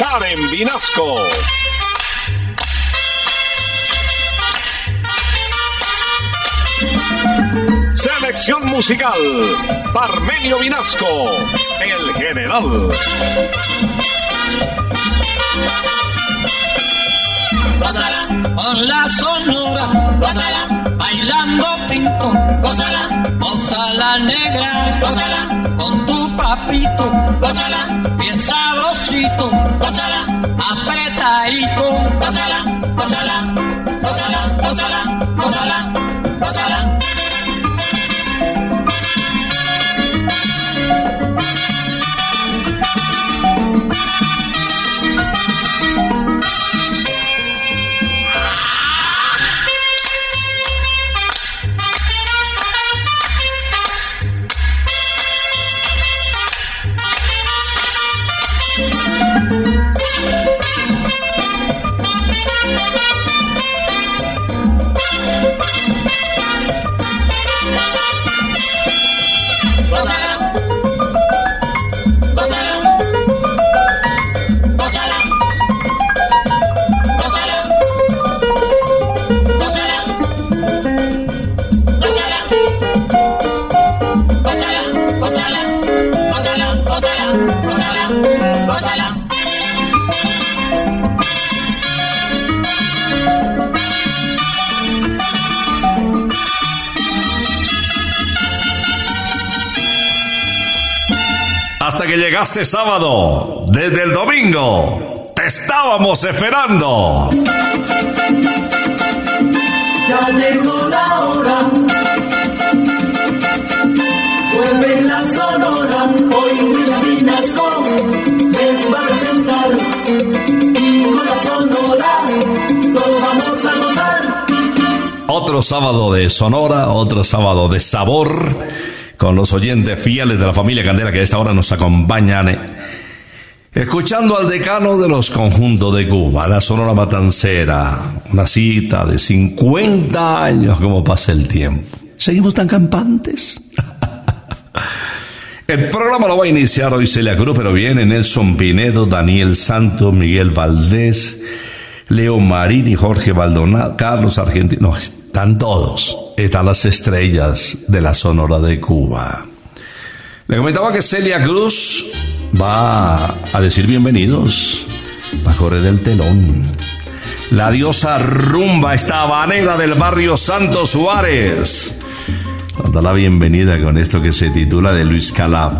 Karen Vinasco. Selección musical, Parmenio Vinasco, el general. Con la sonora, gózala, bailando pinto, gózala, gózala negra, gózala, con tu papito, gózala, bien sabrosito, gózala, apretadito, gózala, gózala, gózala, gózala, gózala, gózala. Hasta que llegaste sábado, desde el domingo, te estábamos esperando. Ya llegó la hora. Vuelve la sonora. Hoy William Vinasco les va a presentar. Y con la sonora todos vamos a gozar. Otro sábado de Sonora, otro sábado de sabor, con los oyentes fieles de la familia Candela que a esta hora nos acompañan. eh, Escuchando al decano de los conjuntos de Cuba, la Sonora Matancera, una cita de 50 años, como pasa el tiempo. ¿Seguimos tan campantes? El programa lo va a iniciar hoy Celia Cruz, pero viene Nelson Pinedo, Daniel Santos, Miguel Valdés, Leo Marín y Jorge Baldonado, Carlos Argentino. No, están todos. Están las estrellas de la Sonora de Cuba. Le comentaba que Celia Cruz va a decir bienvenidos, va a correr el telón. La diosa rumba, esta habanera del barrio Santo Suárez. Da la bienvenida con esto que se titula de Luis Calaf.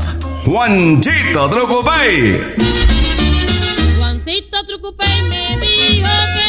Juanchito Trucupey. Juancito Trucupey me dijo que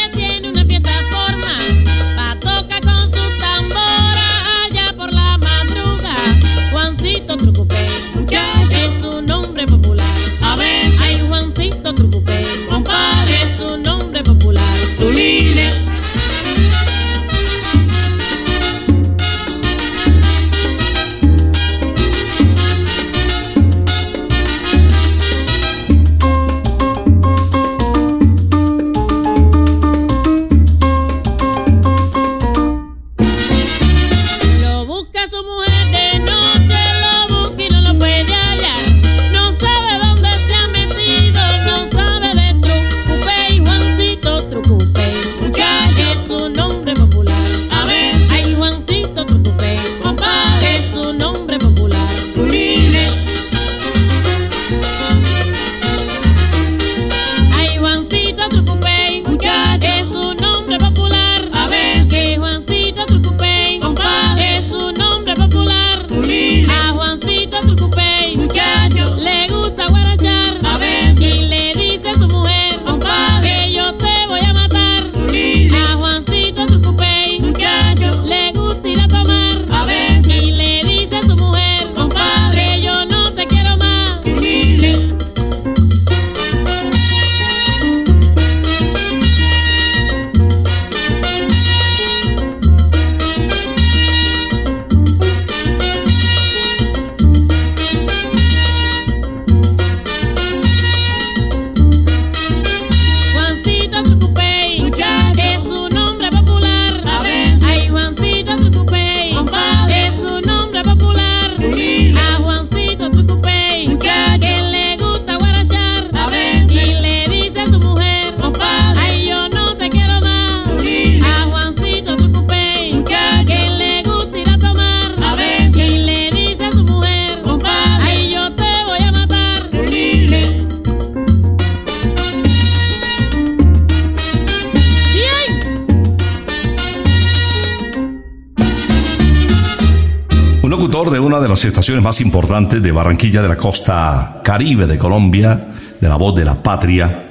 estaciones más importantes de Barranquilla de la costa caribe de Colombia, de la voz de la patria,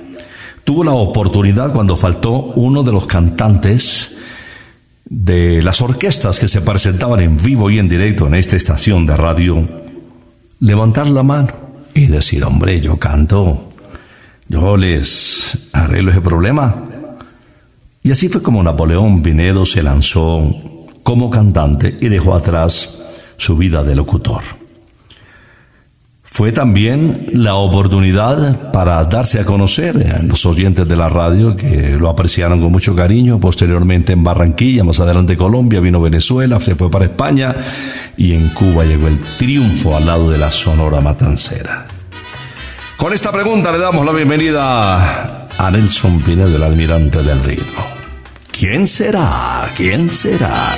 tuvo la oportunidad cuando faltó uno de los cantantes de las orquestas que se presentaban en vivo y en directo en esta estación de radio, levantar la mano y decir, hombre, yo canto, yo les arreglo ese problema. Y así fue como Napoleón Pinedo se lanzó como cantante y dejó atrás su vida de locutor. Fue también la oportunidad para darse a conocer a los oyentes de la radio que lo apreciaron con mucho cariño. Posteriormente en Barranquilla, más adelante Colombia, vino Venezuela, se fue para España y en Cuba llegó el triunfo al lado de la Sonora Matancera. Con esta pregunta le damos la bienvenida a Nelson Pinedo, el almirante del ritmo. ¿Quién será? ¿Quién será?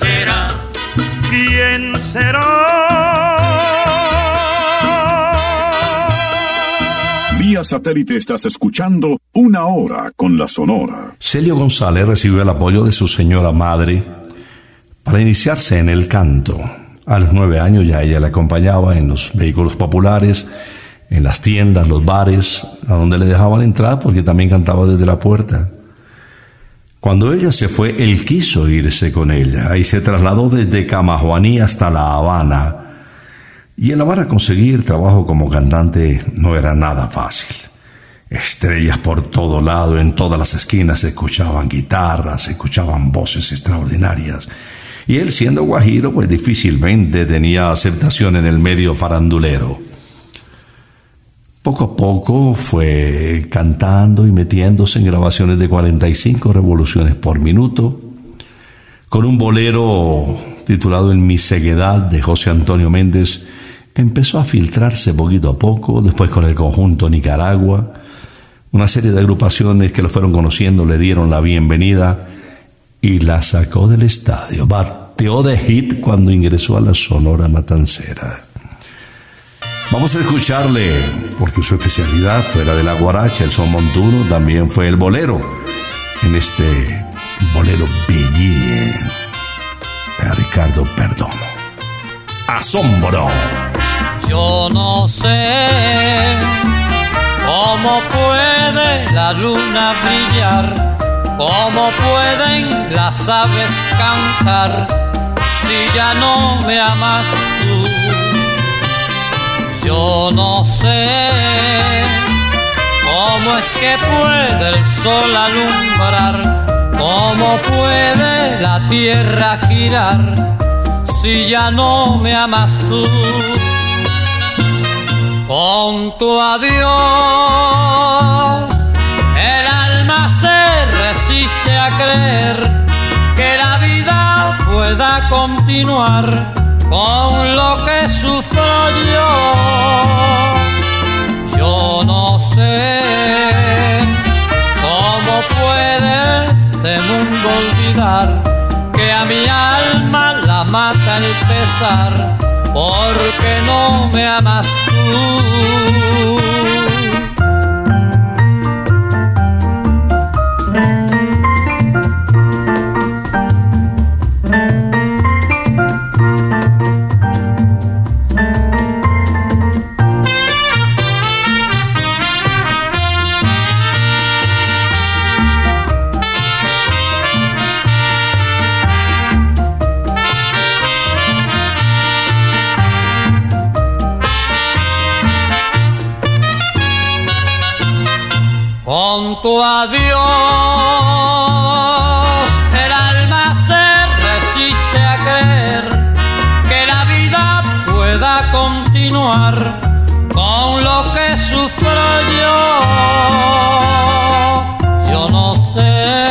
Vía satélite estás escuchando Una Hora con la Sonora. Celio González recibió el apoyo de su señora madre para iniciarse en el canto. A los nueve años ya ella le acompañaba en los vehículos populares, en las tiendas, los bares, a donde le dejaban entrar porque también cantaba desde la puerta. Cuando ella se fue, él quiso irse con ella y se trasladó desde Camajuaní hasta La Habana. Y en La Habana conseguir trabajo como cantante no era nada fácil. Estrellas por todo lado, en todas las esquinas se escuchaban guitarras, se escuchaban voces extraordinarias. Y él siendo guajiro, pues difícilmente tenía aceptación en el medio farandulero. Poco a poco fue cantando y metiéndose en grabaciones de 45 revoluciones por minuto, con un bolero titulado En mi ceguedad de José Antonio Méndez, empezó a filtrarse poquito a poco, después con el conjunto Nicaragua, una serie de agrupaciones que lo fueron conociendo le dieron la bienvenida y la sacó del estadio, bateó de hit cuando ingresó a la Sonora Matancera. Vamos a escucharle, porque su especialidad fuera de la guaracha, el son montuno, también fue el bolero. En este bolero Bellín, a Ricardo Perdomo. Asombro. Yo no sé cómo puede la luna brillar, cómo pueden las aves cantar, si ya no me amas tú. Yo no sé cómo es que puede el sol alumbrar, cómo puede la tierra girar, si ya no me amas tú. Con tu adiós, el alma se resiste a creer que la vida pueda continuar con lo que sufro yo. Yo no sé cómo puede este mundo olvidar que a mi alma la mata el pesar porque no me amas tú. Tu adiós, el alma se resiste a creer que la vida pueda continuar con lo que sufro yo. Yo no sé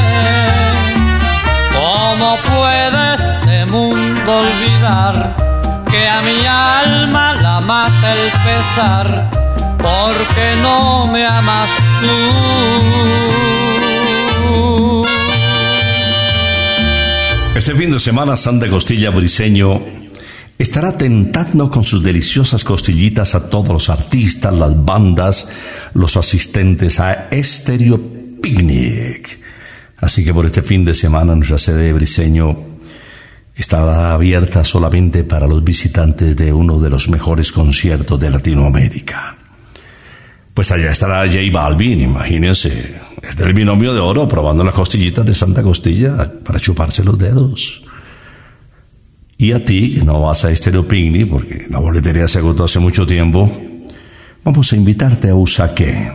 cómo puede este mundo olvidar que a mi alma la mata el pesar porque no me amas tú. Este fin de semana Santa Costilla Briseño estará tentando con sus deliciosas costillitas a todos los artistas, las bandas, los asistentes a Estéreo Picnic. Así que por este fin de semana nuestra sede de Briseño estará abierta solamente para los visitantes de uno de los mejores conciertos de Latinoamérica. Pues allá estará J Balvin, imagínense, es del binomio de oro probando las costillitas de Santa Costilla para chuparse los dedos. Y a ti, que no vas a Estéreo Picnic, porque la boletería se agotó hace mucho tiempo, vamos a invitarte a Usaqué,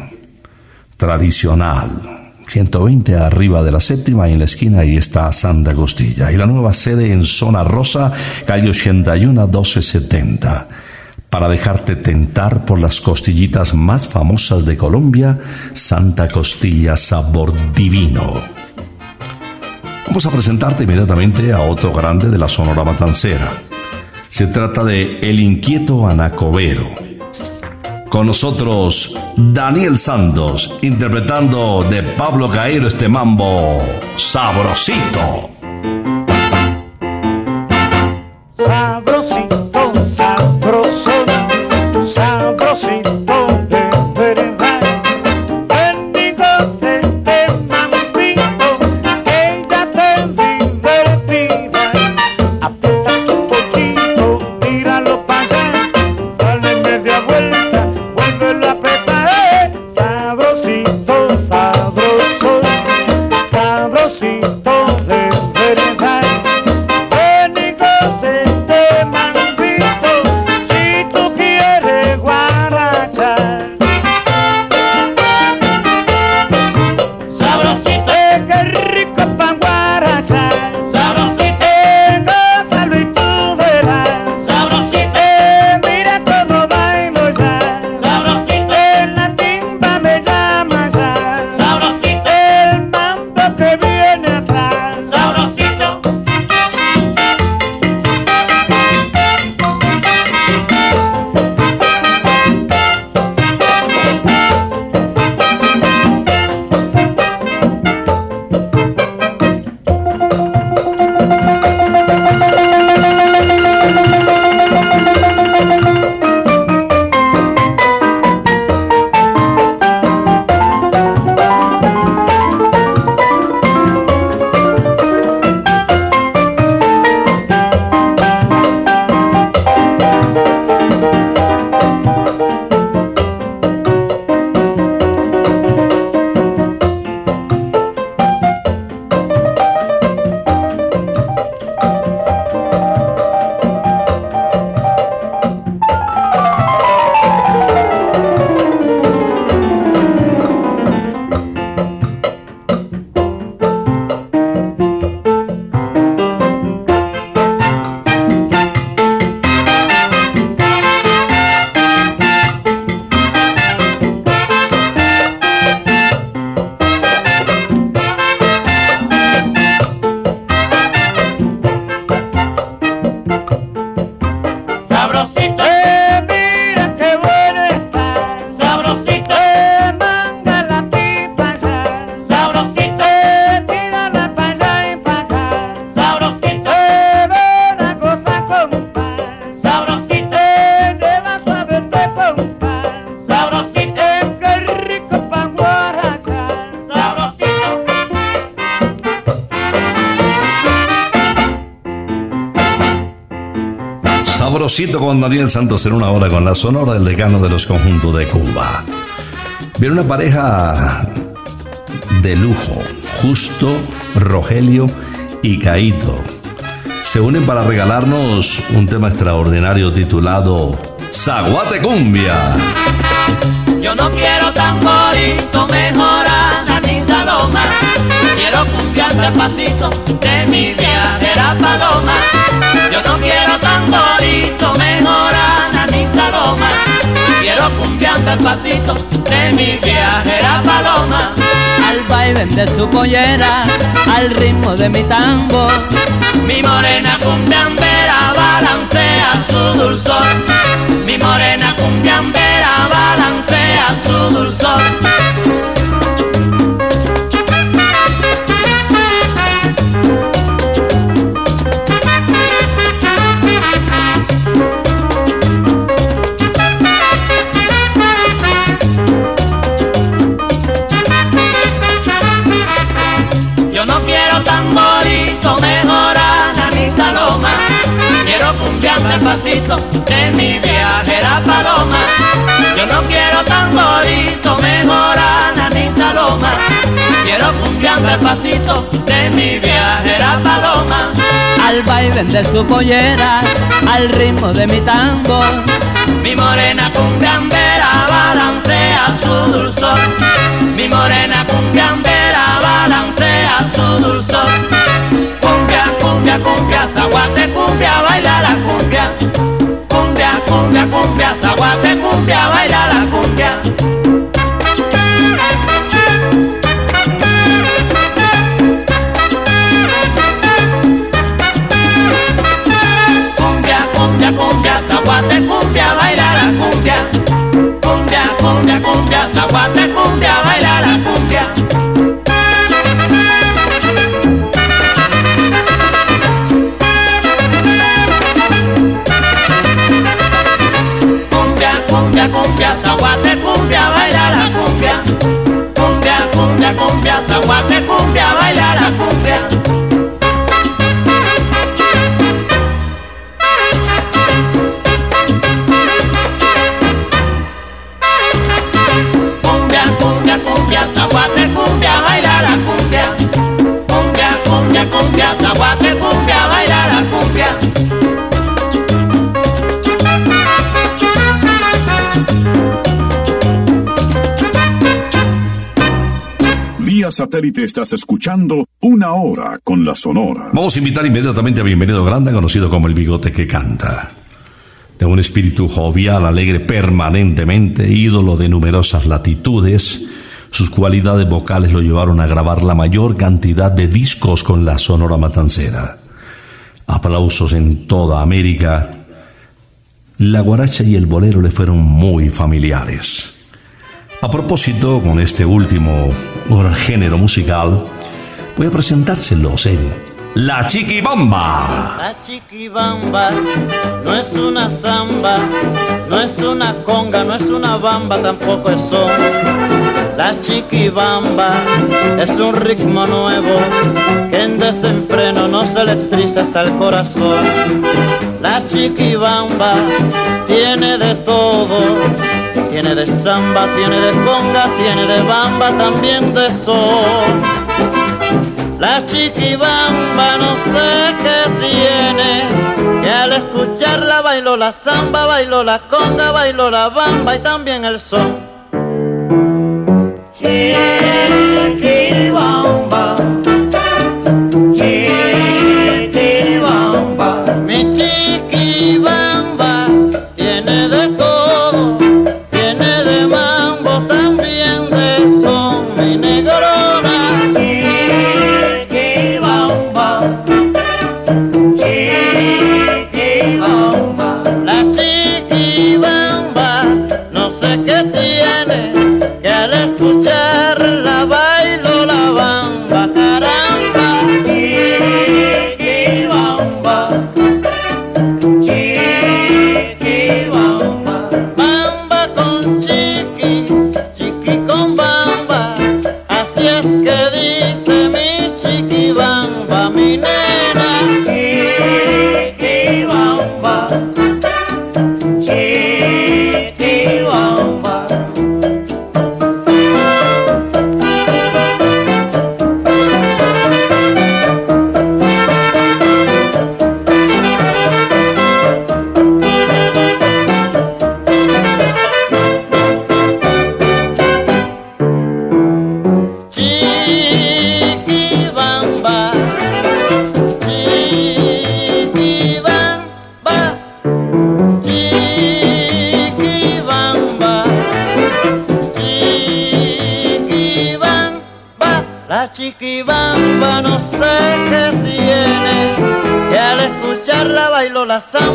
tradicional, 120 arriba de la séptima y en la esquina ahí está Santa Costilla. Y la nueva sede en Zona Rosa, calle 81 1270 para dejarte tentar por las costillitas más famosas de Colombia, Santa Costilla Sabor Divino. Vamos a presentarte inmediatamente a otro grande de la Sonora Matancera. Se trata de El Inquieto Anacobero. Con nosotros, Daniel Santos, interpretando de Pablo Cairo este mambo sabrosito. Con Daniel Santos en una hora con la sonora del decano de los conjuntos de Cuba. Viene una pareja de lujo, Justo, Rogelio y Caito. Se unen para regalarnos un tema extraordinario titulado Zaguate Cumbia. Yo no quiero mejor. Quiero cumbiar despacito de mi viajera paloma. Yo no quiero tamborito, mejor Ana ni Saloma. Quiero cumbiar despacito de mi viajera paloma. Al baile de su pollera, al ritmo de mi tango. Mi morena cumbiambera balancea su dulzor. Mi morena cumbiambera balancea su dulzor. Despacito de mi viajera paloma. Yo no quiero tamborito, mejor Ana ni Saloma. Quiero cumbiar despacito de mi viajera paloma. Al baile de su pollera, al ritmo de mi tango. Mi morena cumbiambera balancea su dulzor. Mi morena cumbiambera balancea su dulzor. Cumbia, cumbia, zaguate, cumbia, baila la cumbia. Cumbia, cumbia, cumbia, zaguate, cumbia, baila la cumbia. Cumbia, cumbia, cumbia, zaguate, cumbia, baila la cumbia. Cumbia, cumbia, cumbia, zaguate, cumbia, baila la. Cumbia, cumbia, zaguate, cumbia, baila la cumbia. Cumbia, cumbia, cumbia, zaguate, cumbia, baila la. Cumbia, satélite estás escuchando una hora con la sonora. Vamos a invitar inmediatamente a Bienvenido Granda, conocido como el bigote que canta. De un espíritu jovial, alegre permanentemente, ídolo de numerosas latitudes, sus cualidades vocales lo llevaron a grabar la mayor cantidad de discos con la Sonora Matancera. Aplausos en toda América. La guaracha y el bolero le fueron muy familiares. A propósito, con este último género musical, voy a presentárselos en La Chiquibamba. La chiquibamba no es una samba, no es una conga, no es una bamba, tampoco es son. La chiquibamba es un ritmo nuevo que en desenfreno nos electriza hasta el corazón. La chiquibamba tiene de todo, tiene de samba, tiene de conga, tiene de bamba, también de sol. La chiquibamba no sé qué tiene, que al escucharla bailó la samba, bailó la conga, bailó la bamba y también el son.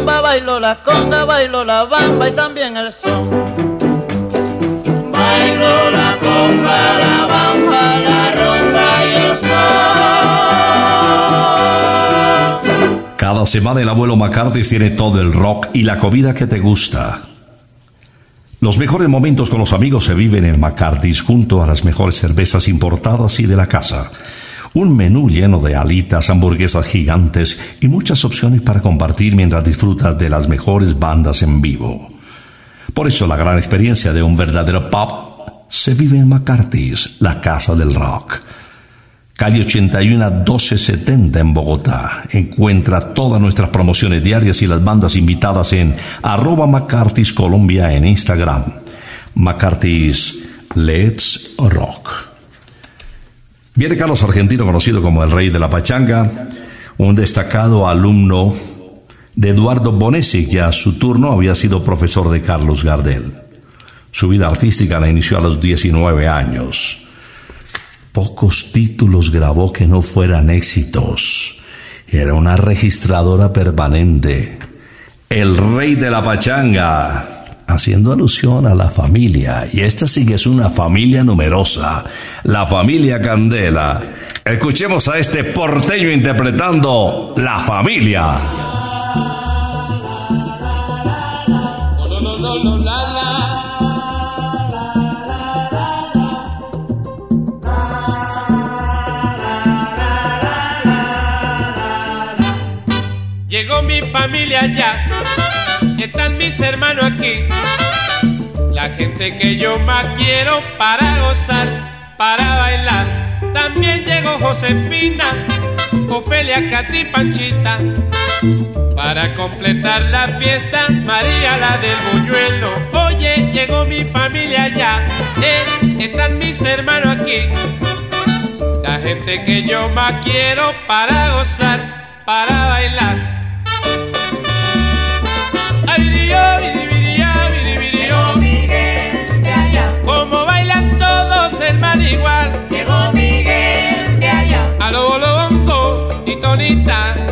Samba, bailo la conga, bailo la bamba y también el son. Bailo la conga, la bamba, la rumba y el son. Cada semana el abuelo McCarthy tiene todo el rock y la comida que te gusta. Los mejores momentos con los amigos se viven en McCarthy's junto a las mejores cervezas importadas y de la casa. Un menú lleno de alitas, hamburguesas gigantes y muchas opciones para compartir mientras disfrutas de las mejores bandas en vivo. Por eso la gran experiencia de un verdadero pop se vive en McCarthy's, la casa del rock. Calle 81 1270 en Bogotá. Encuentra todas nuestras promociones diarias y las bandas invitadas en arroba McCarthy's Colombia en Instagram. McCarthy's Let's Rock. Viene Carlos Argentino, conocido como el rey de la pachanga, un destacado alumno de Eduardo Bonesi, que a su turno había sido profesor de Carlos Gardel. Su vida artística la inició a los 19 años. Pocos títulos grabó que no fueran éxitos. Era una registradora permanente. El rey de la pachanga. Haciendo alusión a la familia. Y esta sí que es una familia numerosa. La familia Candela. Escuchemos a este porteño interpretando La familia. Llegó mi familia ya, están mis hermanos aquí. La gente que yo más quiero para gozar, para bailar. También llegó Josefina, Ofelia, Katy, Panchita. Para completar la fiesta, María la del buñuelo. Oye, llegó mi familia ya, eh, están mis hermanos aquí. La gente que yo más quiero para gozar, para bailar. Igual. llegó Miguel de allá, A lo lo bongo y tonita.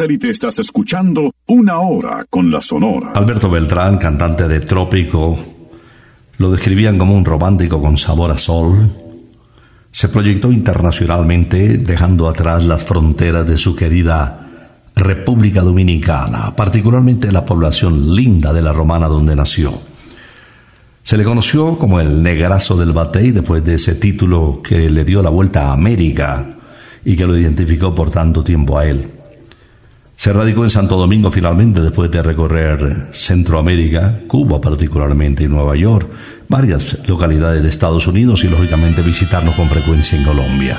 Satélite estás escuchando Una Hora con la Sonora. Alberto Beltrán, cantante de Trópico, lo describían como un romántico con sabor a sol. Se proyectó internacionalmente dejando atrás las fronteras de su querida República Dominicana, particularmente la población linda de la Romana donde nació. Se le conoció como el negrazo del batey después de ese título que le dio la vuelta a América y que lo identificó por tanto tiempo a él. Se radicó en Santo Domingo finalmente después de recorrer Centroamérica, Cuba particularmente y Nueva York, varias localidades de Estados Unidos y lógicamente visitarnos con frecuencia en Colombia.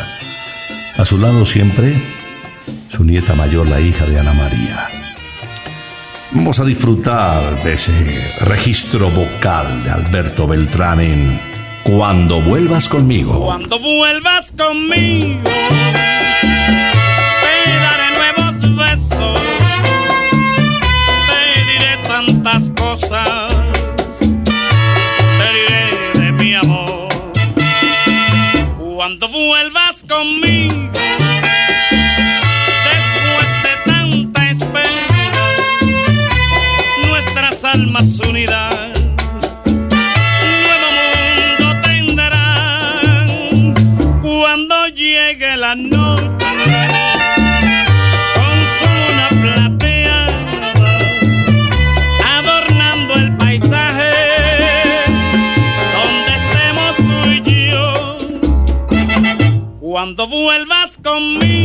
A su lado siempre su nieta mayor, la hija de Ana María. Vamos a disfrutar de ese registro vocal de Alberto Beltrán en Cuando vuelvas conmigo. Cuando vuelvas conmigo, te diré de mi amor. Cuando vuelvas conmigo, después de tanta espera, nuestras almas unidas. Cuando vuelvas conmigo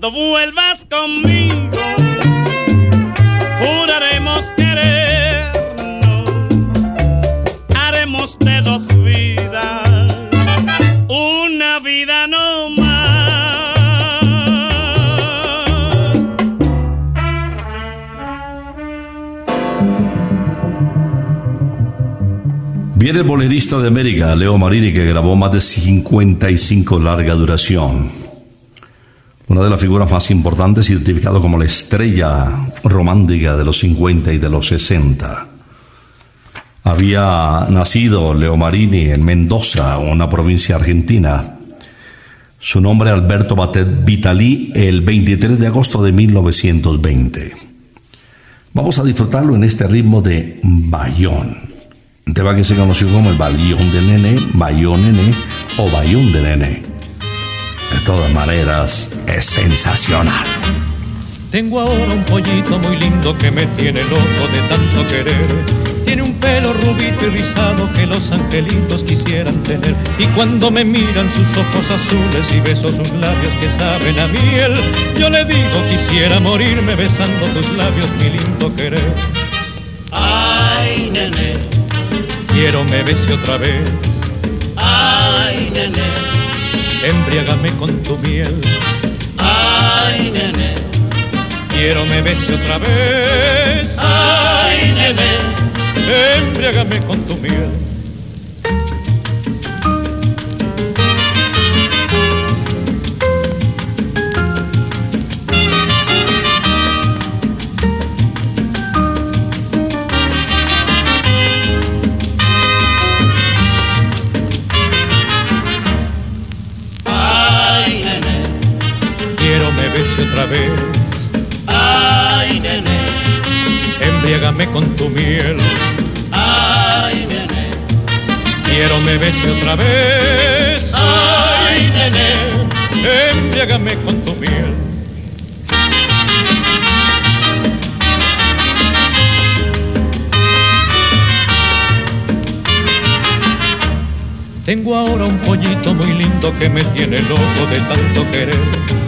cuando vuelvas conmigo juraremos querernos haremos de dos vidas una vida no más Viene el bolerista de América, Leo Marini, que grabó más de 55 larga duración. De las figuras más importantes, identificado como la estrella romántica de los 50 y de los 60. Había nacido Leo Marini en Mendoza, una provincia argentina. Su nombre Alberto Batet Vitali el 23 de agosto de 1920. Vamos a disfrutarlo en este ritmo de Bayón. Un tema que se conoció como el Bayón del Nene, Bayón Nene o Bayón de Nene. De todas maneras, es sensacional. Tengo ahora un pollito muy lindo que me tiene loco de tanto querer. Tiene un pelo rubito y rizado que los angelitos quisieran tener. Y cuando me miran sus ojos azules y beso sus labios que saben a miel, yo le digo quisiera morirme besando tus labios, mi lindo querer. Ay, nene, Quiero me bese otra vez, ay, nene, embriágame con tu miel. ay, nene, Quiero me bese otra vez, ay, nene, embriágame con tu miel. Embriágame con tu miel. ay, nene, Quiero me bese otra vez, ay, nene, embriágame con tu miel. Tengo ahora un pollito muy lindo que me tiene loco de tanto querer.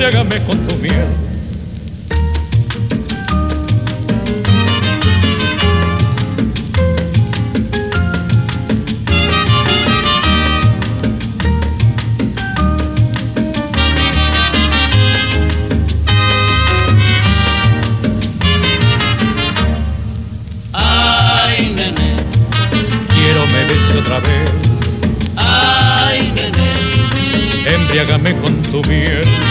embriágame con tu miel. Ay, nene, Quiero me bese otra vez, ay, nene, embriágame con tu miel.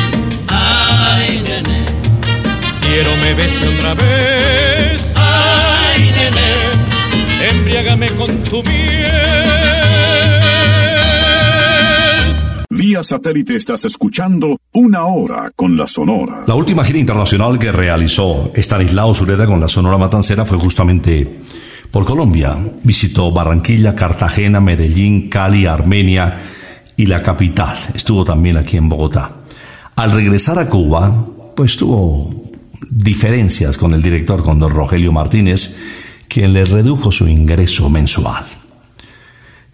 Quiero me bese otra vez, ay, nene. embriágame con tu miel. Vía satélite estás escuchando Una Hora con la Sonora. La última gira internacional que realizó Stanislao Sureda con la Sonora Matancera fue justamente por Colombia. Visitó Barranquilla, Cartagena, Medellín, Cali, Armenia y la capital. Estuvo también aquí en Bogotá. Al regresar a Cuba, pues tuvo diferencias con el director, con don Rogelio Martínez, quien le redujo su ingreso mensual.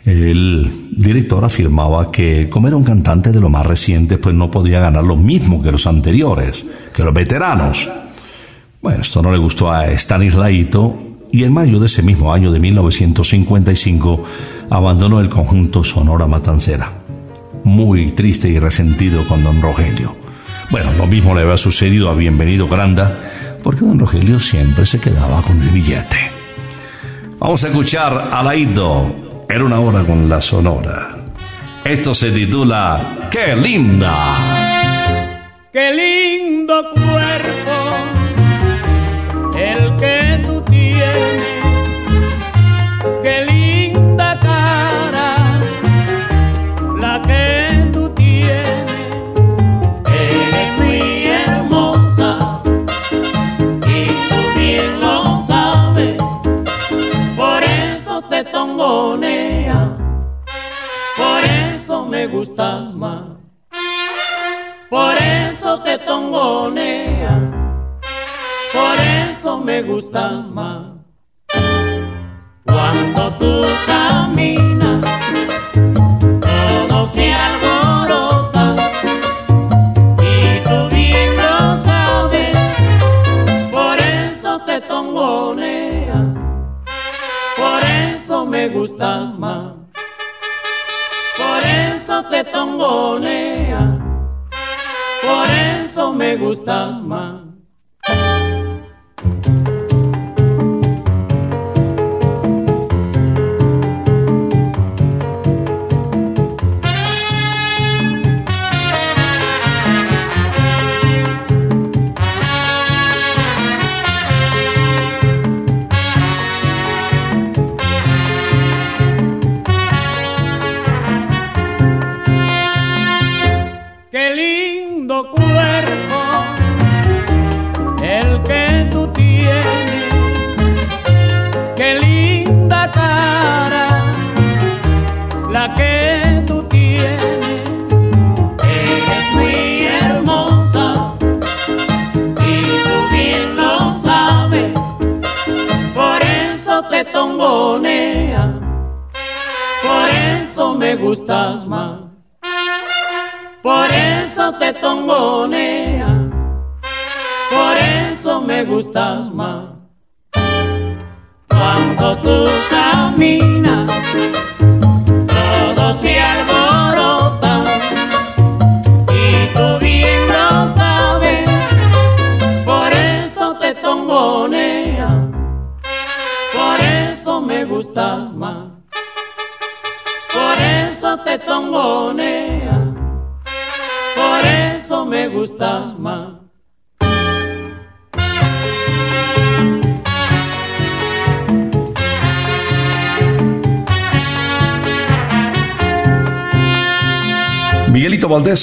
El director afirmaba que como era un cantante de lo más reciente, pues no podía ganar lo mismo que los anteriores, que los veteranos. Bueno, esto no le gustó a Stanislaito y en mayo de ese mismo año de 1955 abandonó el conjunto Sonora Matancera. Muy triste y resentido con don Rogelio. Bueno, lo mismo le había sucedido a Bienvenido Granda, porque don Rogelio siempre se quedaba con el billete. Vamos a escuchar a Laito. Era una hora con la sonora. Esto se titula ¡Qué linda! Qué lindo cuerpo gustas más. Por eso te tongonea, por eso me gustas más. Cuando tú caminas, todo se alborota y tú bien lo sabes. Por eso te tongonea, por eso me gustas más. Eso te tongonea. Por eso me gustas más.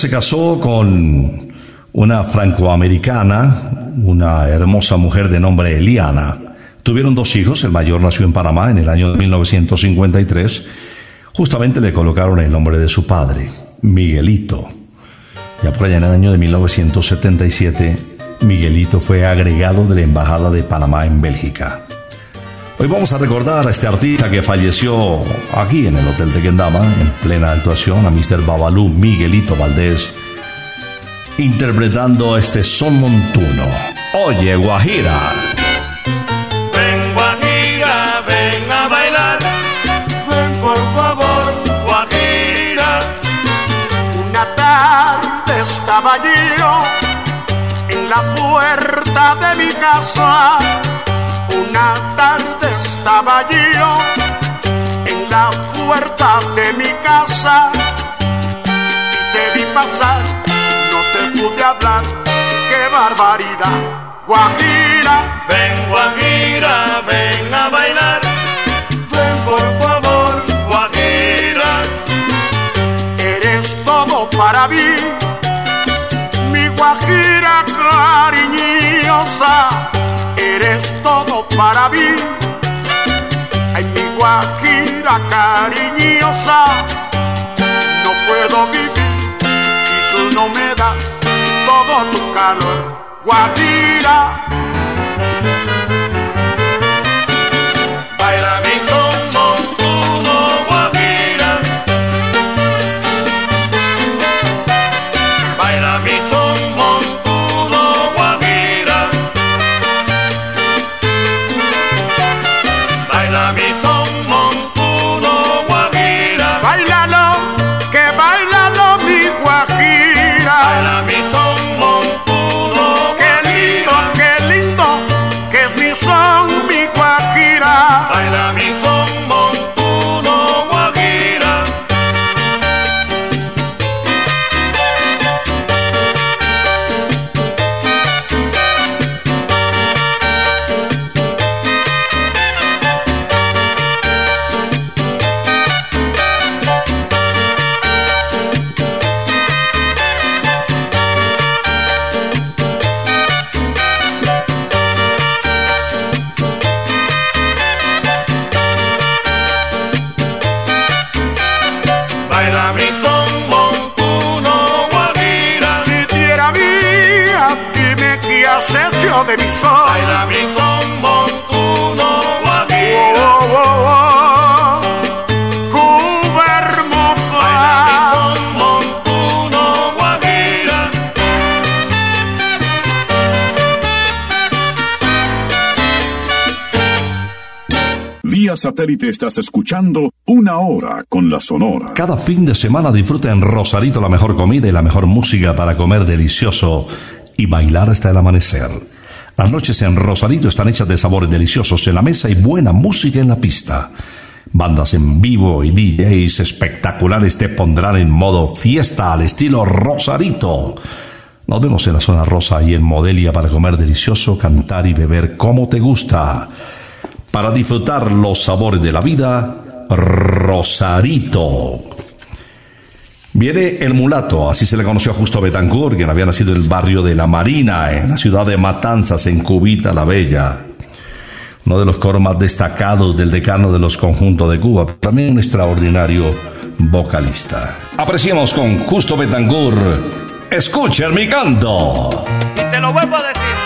Se casó con una francoamericana, una hermosa mujer de nombre Eliana. Tuvieron dos hijos, el mayor nació en Panamá en el año de 1953. Justamente le colocaron el nombre de su padre, Miguelito. Ya por allá en el año de 1977, Miguelito fue agregado de la Embajada de Panamá en Bélgica. Hoy vamos a recordar a este artista que falleció aquí en el Hotel de Kendama, en plena actuación, a Mr. Babalú Miguelito Valdés, interpretando este son montuno. Oye, Guajira. Ven Guajira, ven a bailar. Ven por favor, Guajira. Una tarde estaba yo en la puerta de mi casa. Una tarde estaba yo en la puerta de mi casa. Y te vi pasar, no te pude hablar. ¡Qué barbaridad! Guajira, Ven Guajira, ven a bailar. Ven por favor, Guajira. eres todo para mí. Mi guajira cariñosa, eres todo para mí. Guajira cariñosa, no puedo vivir si tú no me das todo tu calor. Guajira, satélite estás escuchando una hora con la Sonora. Cada fin de semana disfruta en Rosarito la mejor comida y la mejor música para comer delicioso y bailar hasta el amanecer. Las noches en Rosarito están hechas de sabores deliciosos en la mesa y buena música en la pista. Bandas en vivo y DJs espectaculares te pondrán en modo fiesta al estilo Rosarito. Nos vemos en la zona rosa y en Modelia para comer delicioso, cantar y beber como te gusta. Para disfrutar los sabores de la vida, Rosarito. Viene el mulato, así se le conoció a Justo Betancourt, quien había nacido en el barrio de La Marina, en la ciudad de Matanzas, en Cubita la Bella. Uno de los coros más destacados del decano de los conjuntos de Cuba, también un extraordinario vocalista. Apreciamos con Justo Betancourt. Escuchen mi canto. Y te lo vuelvo a decir.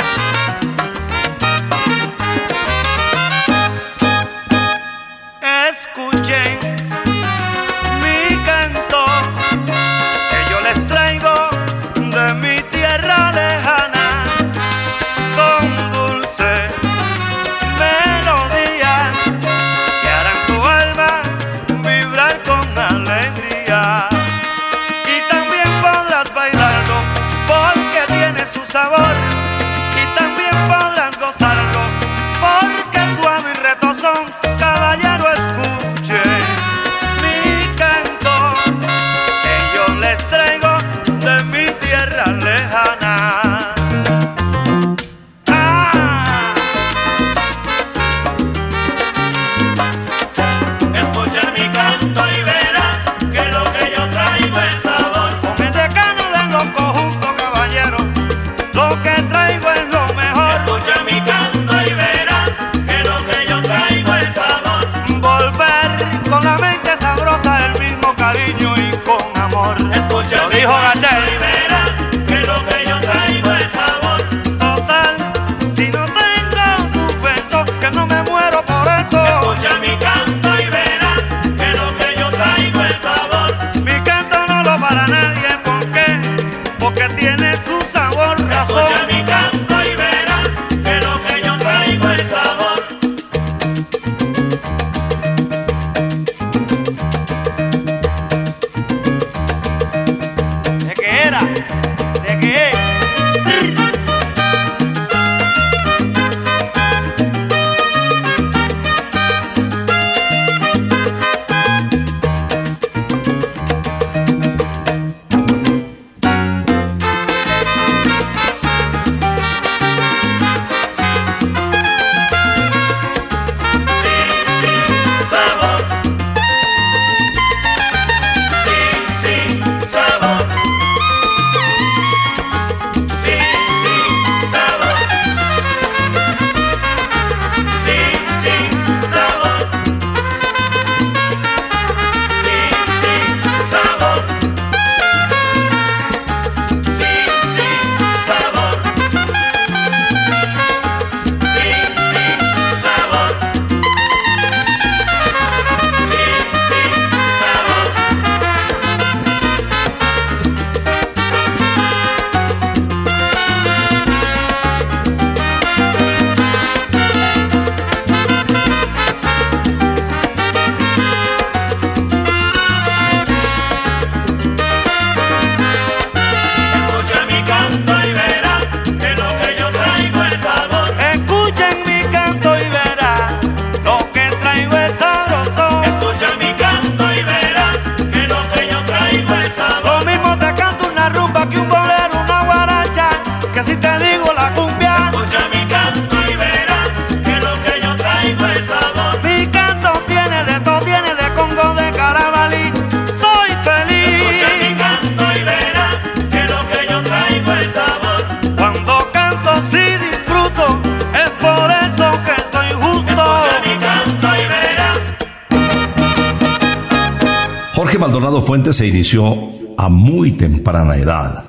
Maldonado Fuentes se inició a muy temprana edad.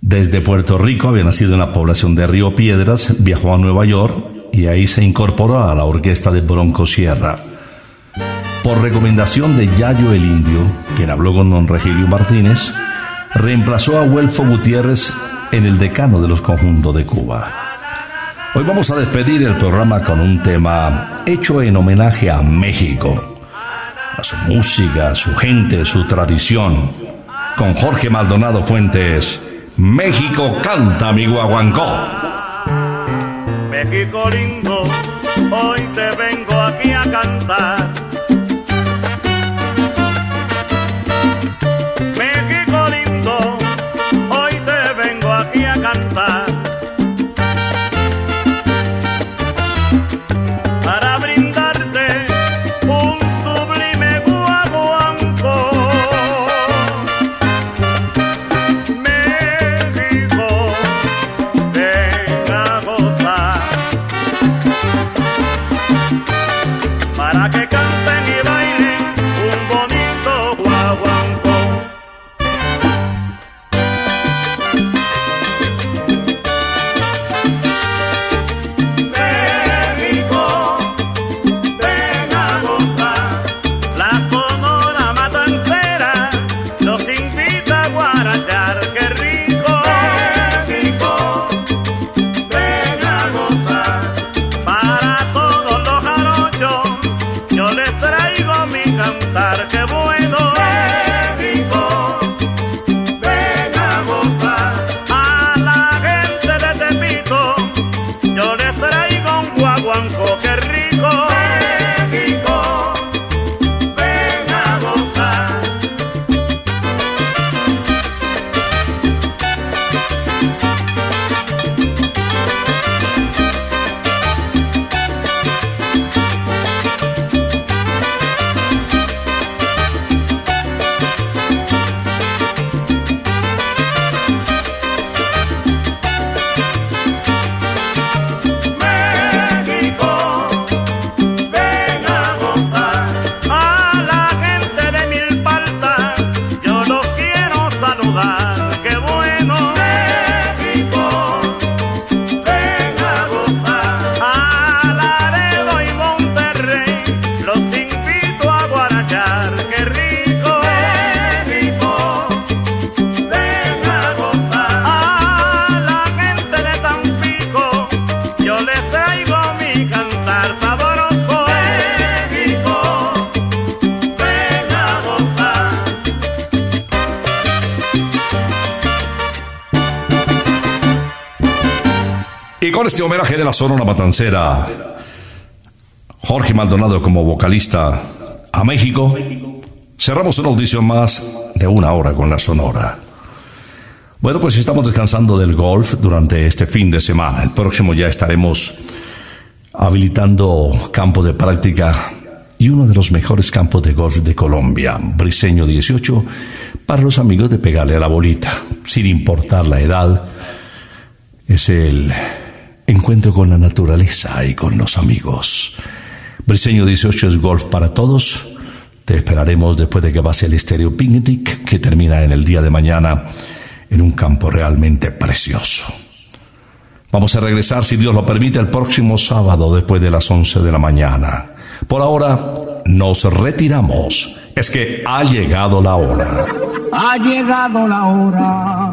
Desde Puerto Rico había nacido en la población de Río Piedras, viajó a Nueva York y ahí se incorporó a la orquesta de Bronco Sierra. Por recomendación de Yayo el Indio, quien habló con don Regilio Martínez, reemplazó a Huelfo Gutiérrez en el decano de los conjuntos de Cuba. Hoy vamos a despedir el programa con un tema hecho en homenaje a México, a su música, a su gente, su tradición. Con Jorge Maldonado Fuentes, México canta mi guaguancó. México lindo, hoy te vengo aquí a cantar. Guarachar. ¡Qué Sonora Matancera, Jorge Maldonado como vocalista a México, cerramos una audición más de una hora con la Sonora. Bueno, pues estamos descansando del golf durante este fin de semana. El próximo ya estaremos habilitando campo de práctica y uno de los mejores campos de golf de Colombia, Briseño 18, para los amigos de pegarle a la bolita, sin importar la edad. Es el encuentro con la naturaleza y con los amigos. Briseño 18 es golf para todos. Te esperaremos después de que pase el Estéreo Picnic, que termina en el día de mañana en un campo realmente precioso. Vamos a regresar, si Dios lo permite, el próximo sábado después de las 11 de la mañana. Por ahora, nos retiramos. Es que ha llegado la hora. Ha llegado la hora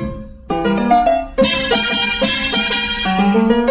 Thank you.